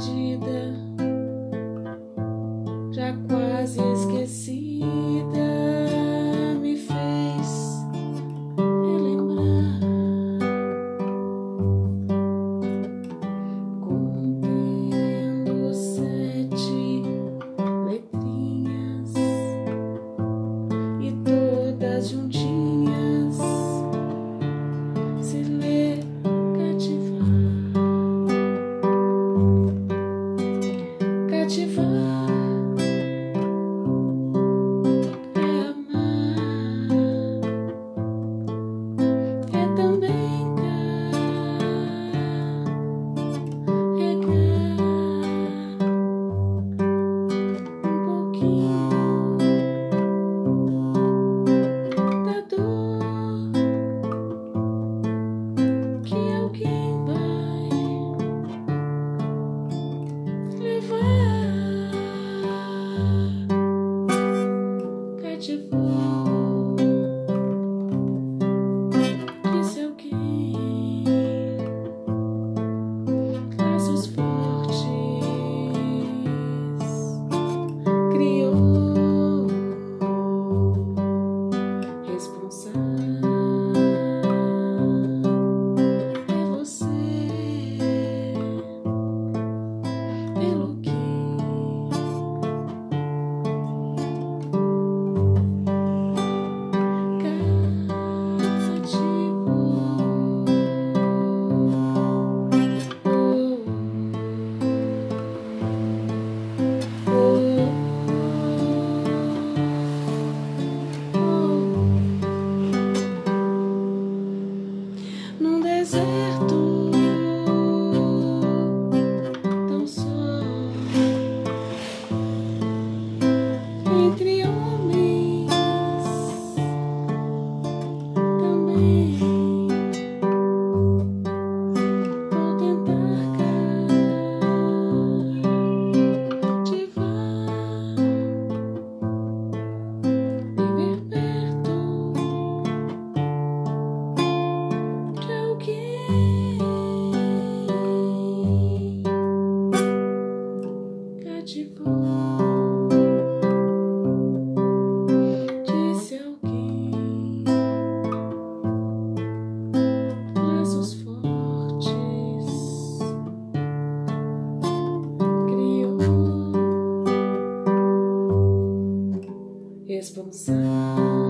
perdida, já quase esquecida, me fez relembrar contendo sete letrinhas e todas juntinhas. coração.